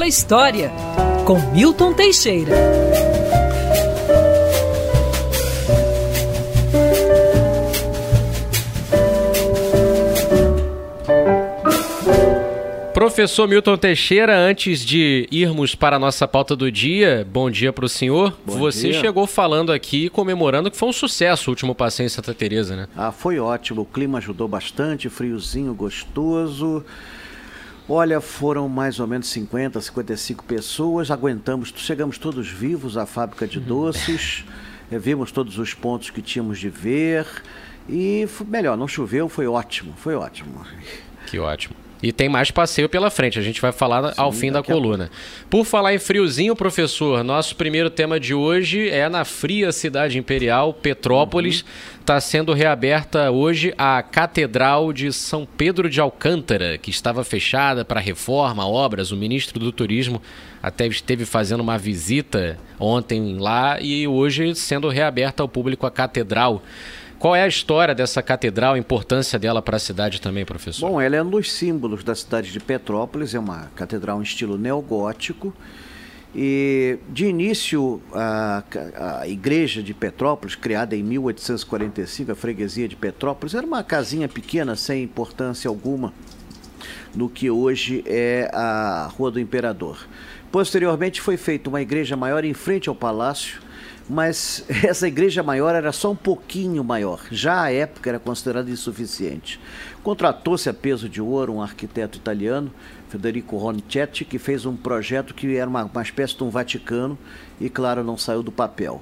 pela História, com Milton Teixeira. Professor Milton Teixeira, antes de irmos para a nossa pauta do dia, bom dia para o senhor. Bom Você dia. chegou falando aqui, comemorando que foi um sucesso o último passeio em Santa Teresa, né? Ah, foi ótimo. O clima ajudou bastante, friozinho, gostoso. Olha, foram mais ou menos 50, 55 pessoas. Aguentamos, chegamos todos vivos à fábrica de uhum. doces. Vimos todos os pontos que tínhamos de ver. E melhor, não choveu, foi ótimo, foi ótimo. Que ótimo. E tem mais passeio pela frente, a gente vai falar Sim, ao fim da coluna. Por falar em friozinho, professor, nosso primeiro tema de hoje é na fria cidade imperial, Petrópolis. Está uhum. sendo reaberta hoje a Catedral de São Pedro de Alcântara, que estava fechada para reforma, obras. O ministro do Turismo até esteve fazendo uma visita ontem lá e hoje sendo reaberta ao público a Catedral. Qual é a história dessa catedral, a importância dela para a cidade também, professor? Bom, ela é um dos símbolos da cidade de Petrópolis, é uma catedral em estilo neogótico. E de início, a, a, igreja de Petrópolis, criada em 1845, a freguesia de Petrópolis, era uma casinha pequena, sem importância alguma, no que hoje é a Rua do Imperador. Posteriormente, foi feita uma igreja maior em frente ao palácio, mas essa igreja maior era só um pouquinho maior. Já à época era considerada insuficiente. Contratou-se a peso de ouro um arquiteto italiano, Federico Ronicetti, que fez um projeto que era uma, uma espécie de um Vaticano e, claro, não saiu do papel.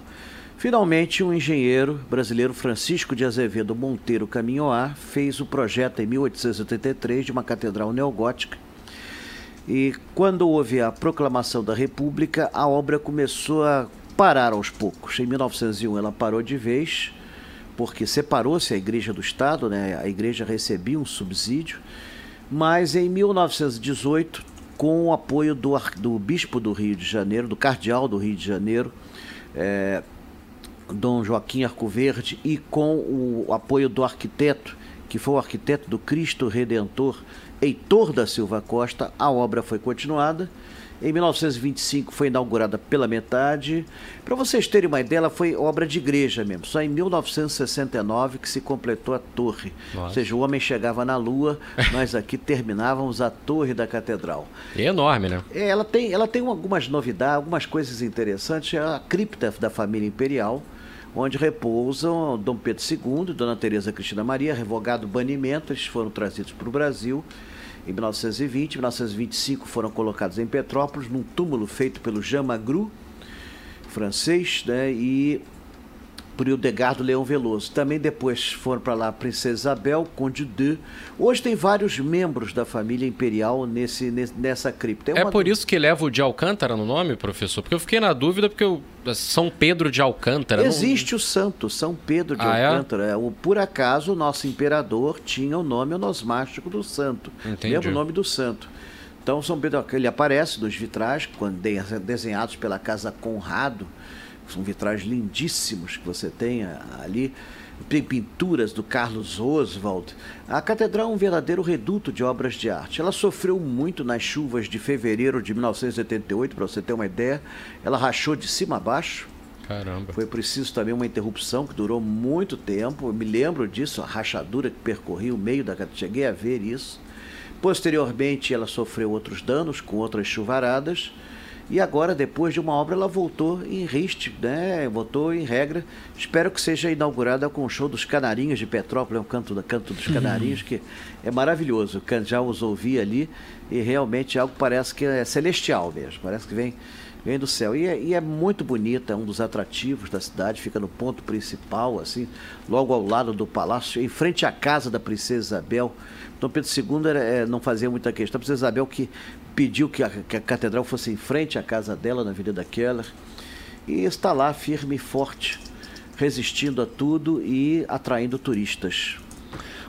Finalmente, um engenheiro brasileiro, Francisco de Azevedo Monteiro Caminhoar, fez o projeto em 1883 de uma catedral neogótica. E quando houve a proclamação da República, a obra começou a parar aos poucos. Em 1901 ela parou de vez, porque separou-se a igreja do Estado, né? a igreja recebia um subsídio, mas em 1918, com o apoio do, do bispo do Rio de Janeiro, do cardeal do Rio de Janeiro, é, Dom Joaquim Arcoverde, e com o apoio do arquiteto, que foi o arquiteto do Cristo Redentor, Heitor da Silva Costa, a obra foi continuada em 1925 foi inaugurada pela metade. Para vocês terem uma ideia, ela foi obra de igreja mesmo. Só em 1969 que se completou a torre. Nossa. Ou seja, o homem chegava na Lua, nós aqui terminávamos a torre da catedral. É enorme, né? É, ela tem, ela tem algumas novidades, algumas coisas interessantes. É a cripta da família imperial onde repousam Dom Pedro II, Dona Teresa Cristina Maria, revogado o banimento, eles foram trazidos para o Brasil em 1920. Em 1925 foram colocados em Petrópolis, num túmulo feito pelo Jean Magru, francês, né? E por Hildegardo Leão Veloso. Também depois foram para lá a Princesa Isabel, Conde de. Hoje tem vários membros da família imperial nesse, nessa cripta. É, é por isso que leva o de Alcântara no nome, professor? Porque eu fiquei na dúvida, porque eu... São Pedro de Alcântara. Existe não... o santo, São Pedro de ah, é? Alcântara. É? O, por acaso, o nosso imperador tinha o nome onosmástico do santo. Entendi. Mesmo o nome do santo. Então, São Pedro, ele aparece nos vitrais, quando desenhados pela Casa Conrado, são vitrais lindíssimos que você tem ali. Tem pinturas do Carlos Oswald. A catedral é um verdadeiro reduto de obras de arte. Ela sofreu muito nas chuvas de fevereiro de 1988, para você ter uma ideia. Ela rachou de cima a baixo. Caramba. Foi preciso também uma interrupção que durou muito tempo. Eu me lembro disso, a rachadura que percorria o meio da catedral. Cheguei a ver isso. Posteriormente, ela sofreu outros danos com outras chuvaradas. E agora, depois de uma obra, ela voltou em riste, né? voltou em regra. Espero que seja inaugurada com o show dos Canarinhos de Petrópolis, é canto, canto dos Canarinhos, que é maravilhoso. Já os ouvi ali e realmente algo parece que é celestial mesmo, parece que vem, vem do céu. E é, e é muito bonita, é um dos atrativos da cidade, fica no ponto principal, assim, logo ao lado do palácio, em frente à casa da Princesa Isabel. Dom Pedro II era, é, não fazia muita questão. A Princesa Isabel que pediu que a, que a catedral fosse em frente à casa dela, na Avenida Keller, e está lá firme e forte, resistindo a tudo e atraindo turistas.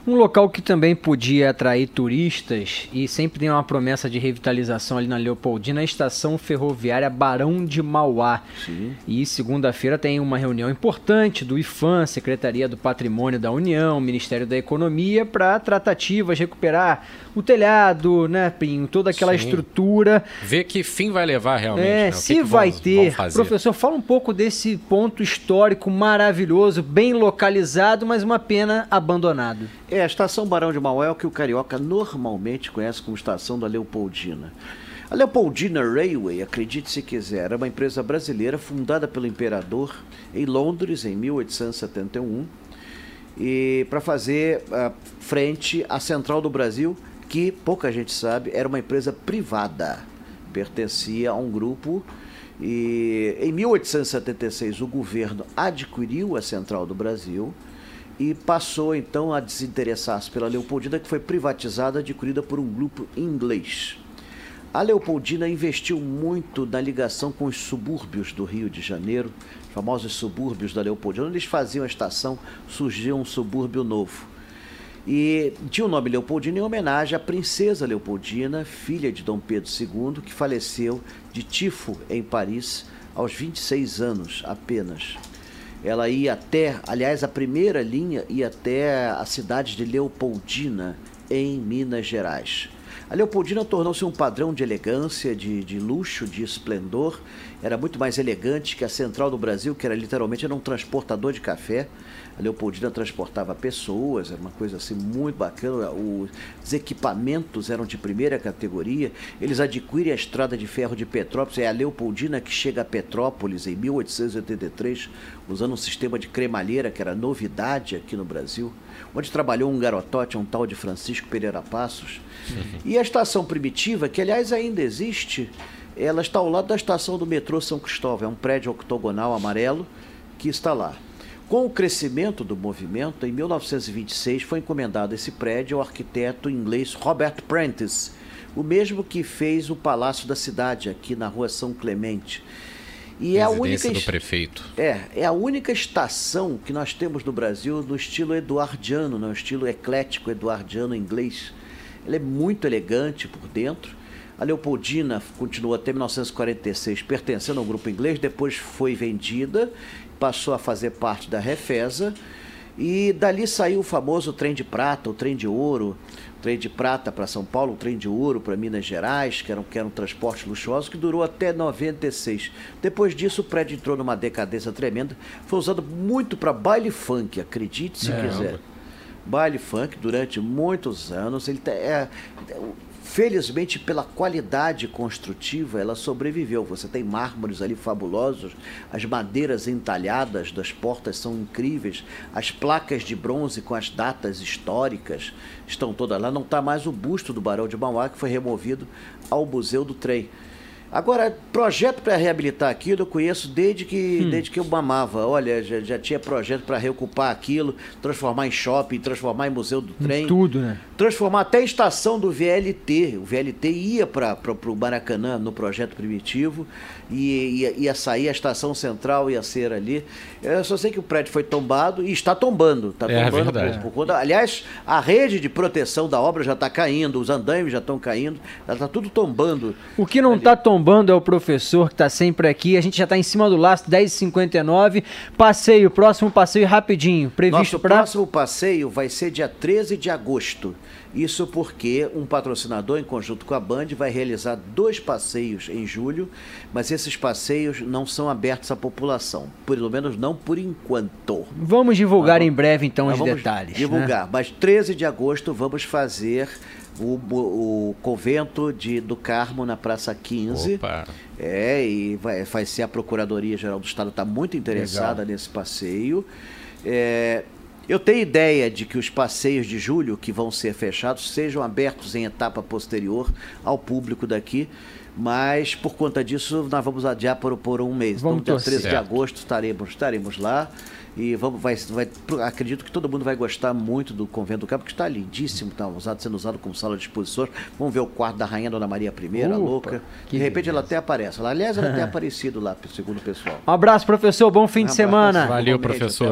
Um local que também podia atrair turistas e sempre tem uma promessa de revitalização ali na Leopoldina, a estação ferroviária Barão de Mauá. Sim. E segunda-feira tem uma reunião importante do IFAM, Secretaria do Patrimônio da União, Ministério da Economia, para tratativas, recuperar o telhado, né, Pinho, toda aquela Sim. estrutura. Ver que fim vai levar realmente. É, né? se que que vai vamos, ter. Vamos Professor, fala um pouco desse ponto histórico maravilhoso, bem localizado, mas uma pena abandonado. É, a estação Barão de Maué o que o carioca normalmente conhece como estação da Leopoldina. A Leopoldina Railway, acredite se quiser, era uma empresa brasileira fundada pelo imperador em Londres em 1871 e para fazer uh, frente à Central do Brasil, que pouca gente sabe, era uma empresa privada, pertencia a um grupo e em 1876 o governo adquiriu a Central do Brasil e passou então a desinteressar-se pela Leopoldina, que foi privatizada, adquirida por um grupo inglês. A Leopoldina investiu muito na ligação com os subúrbios do Rio de Janeiro, famosos subúrbios da Leopoldina. Onde eles faziam a estação, surgiu um subúrbio novo. E tinha o nome Leopoldina em homenagem à princesa Leopoldina, filha de Dom Pedro II, que faleceu de tifo em Paris aos 26 anos apenas ela ia até, aliás, a primeira linha ia até a cidade de Leopoldina, em Minas Gerais. A Leopoldina tornou-se um padrão de elegância, de, de, luxo, de esplendor. Era muito mais elegante que a Central do Brasil, que era literalmente era um transportador de café. A Leopoldina transportava pessoas, era uma coisa assim muito bacana. Os equipamentos eram de primeira categoria. Eles adquirem a estrada de ferro de Petrópolis. É a Leopoldina que chega a Petrópolis em 1883, usando um sistema de cremalheira que era novidade aqui no Brasil, onde trabalhou um garotote, um tal de Francisco Pereira Passos. Uhum. E a estação primitiva, que aliás ainda existe, ela está ao lado da estação do metrô São Cristóvão. É um prédio octogonal amarelo que está lá. Com o crescimento do movimento, em 1926 foi encomendado esse prédio ao arquiteto inglês Robert Prentice, o mesmo que fez o Palácio da Cidade aqui na Rua São Clemente. E é a única do prefeito. É, é a única estação que nós temos no Brasil no estilo eduardiano, no estilo eclético eduardiano inglês. Ela é muito elegante por dentro. A Leopoldina continuou até 1946 pertencendo ao grupo inglês, depois foi vendida passou a fazer parte da Refesa e dali saiu o famoso trem de prata, o trem de ouro, o trem de prata para São Paulo, o trem de ouro para Minas Gerais, que era, que era um transporte luxuoso, que durou até 96. Depois disso, o prédio entrou numa decadência tremenda, foi usado muito para baile funk, acredite se é, quiser. Baile funk durante muitos anos. Ele é, Felizmente, pela qualidade construtiva, ela sobreviveu. Você tem mármores ali fabulosos, as madeiras entalhadas das portas são incríveis, as placas de bronze com as datas históricas estão todas lá. Não está mais o busto do Barão de Mauá, que foi removido ao Museu do Trem. Agora, projeto para reabilitar aquilo eu conheço desde que, hum. desde que eu mamava. Olha, já, já tinha projeto para reocupar aquilo, transformar em shopping, transformar em museu do trem. Tudo, né? Transformar até a estação do VLT. O VLT ia para o Maracanã no projeto primitivo e ia, ia, sair a estação central, ia ser ali. Eu só sei que o prédio foi tombado e está tombando. Está é, tombando é por, por conta. Aliás, a rede de proteção da obra já está caindo, os andaimes já estão caindo, está tudo tombando. O que não está tombando tombando é o professor que está sempre aqui. A gente já está em cima do laço, 10h59. Passeio, próximo passeio rapidinho. Previsto para. O próximo passeio vai ser dia 13 de agosto. Isso porque um patrocinador, em conjunto com a Band, vai realizar dois passeios em julho, mas esses passeios não são abertos à população, pelo menos não por enquanto. Vamos divulgar vamos, em breve, então, os detalhes. Divulgar, né? mas 13 de agosto vamos fazer o, o convento de, do Carmo na Praça 15. Opa. É, e vai, vai ser a Procuradoria-Geral do Estado, está muito interessada Legal. nesse passeio. É, eu tenho ideia de que os passeios de julho que vão ser fechados sejam abertos em etapa posterior ao público daqui, mas por conta disso nós vamos adiar por, por um mês. Vamos então, dia 13 certo. de agosto estaremos, estaremos lá. E vamos, vai, vai, acredito que todo mundo vai gostar muito do Convento do Cabo, que está lindíssimo, está usado, sendo usado como sala de exposições. Vamos ver o quarto da Rainha Dona Maria I, a louca. De repente beleza. ela até aparece. Aliás, ela tem aparecido lá, segundo o pessoal. Um abraço, professor. Bom fim um de semana. Valeu, professor.